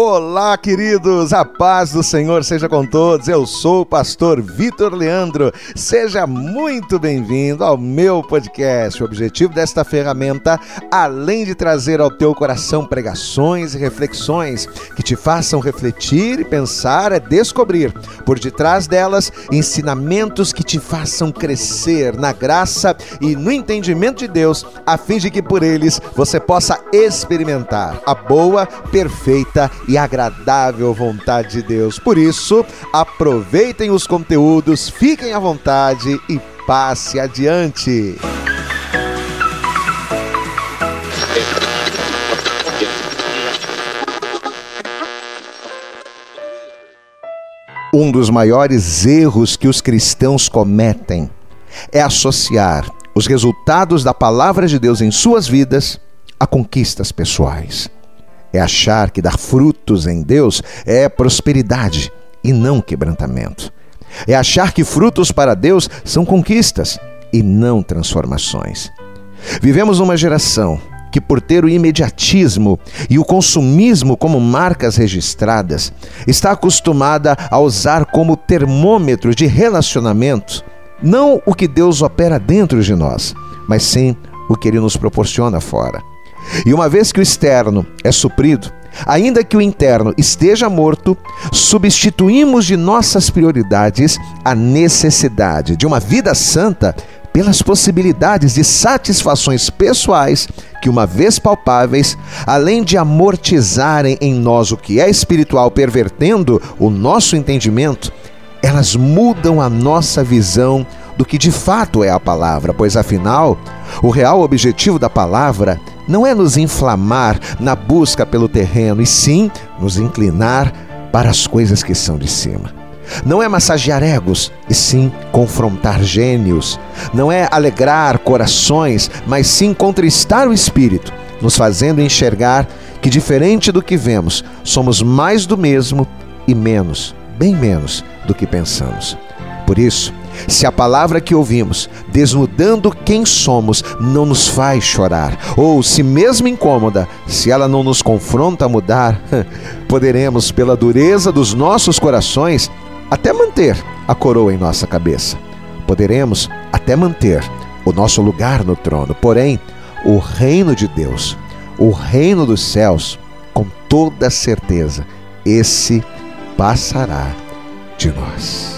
Olá, queridos, a paz do Senhor seja com todos. Eu sou o pastor Vitor Leandro. Seja muito bem-vindo ao meu podcast. O objetivo desta ferramenta, além de trazer ao teu coração pregações e reflexões que te façam refletir e pensar, é descobrir por detrás delas ensinamentos que te façam crescer na graça e no entendimento de Deus, a fim de que por eles você possa experimentar a boa, perfeita e agradável vontade de Deus. Por isso, aproveitem os conteúdos, fiquem à vontade e passe adiante. Um dos maiores erros que os cristãos cometem é associar os resultados da palavra de Deus em suas vidas a conquistas pessoais é achar que dar frutos em Deus é prosperidade e não quebrantamento. É achar que frutos para Deus são conquistas e não transformações. Vivemos uma geração que, por ter o imediatismo e o consumismo como marcas registradas, está acostumada a usar como termômetro de relacionamento não o que Deus opera dentro de nós, mas sim o que Ele nos proporciona fora. E uma vez que o externo é suprido, ainda que o interno esteja morto, substituímos de nossas prioridades a necessidade de uma vida santa pelas possibilidades de satisfações pessoais que, uma vez palpáveis, além de amortizarem em nós o que é espiritual, pervertendo o nosso entendimento, elas mudam a nossa visão do que de fato é a palavra, pois afinal, o real objetivo da palavra não é nos inflamar na busca pelo terreno, e sim nos inclinar para as coisas que são de cima. Não é massagear egos, e sim confrontar gênios. Não é alegrar corações, mas sim contristar o espírito, nos fazendo enxergar que, diferente do que vemos, somos mais do mesmo e menos, bem menos do que pensamos. Por isso, se a palavra que ouvimos, desnudando quem somos, não nos faz chorar, ou se mesmo incômoda, se ela não nos confronta a mudar, poderemos, pela dureza dos nossos corações, até manter a coroa em nossa cabeça. Poderemos até manter o nosso lugar no trono, porém, o reino de Deus, o reino dos céus, com toda certeza, esse passará de nós.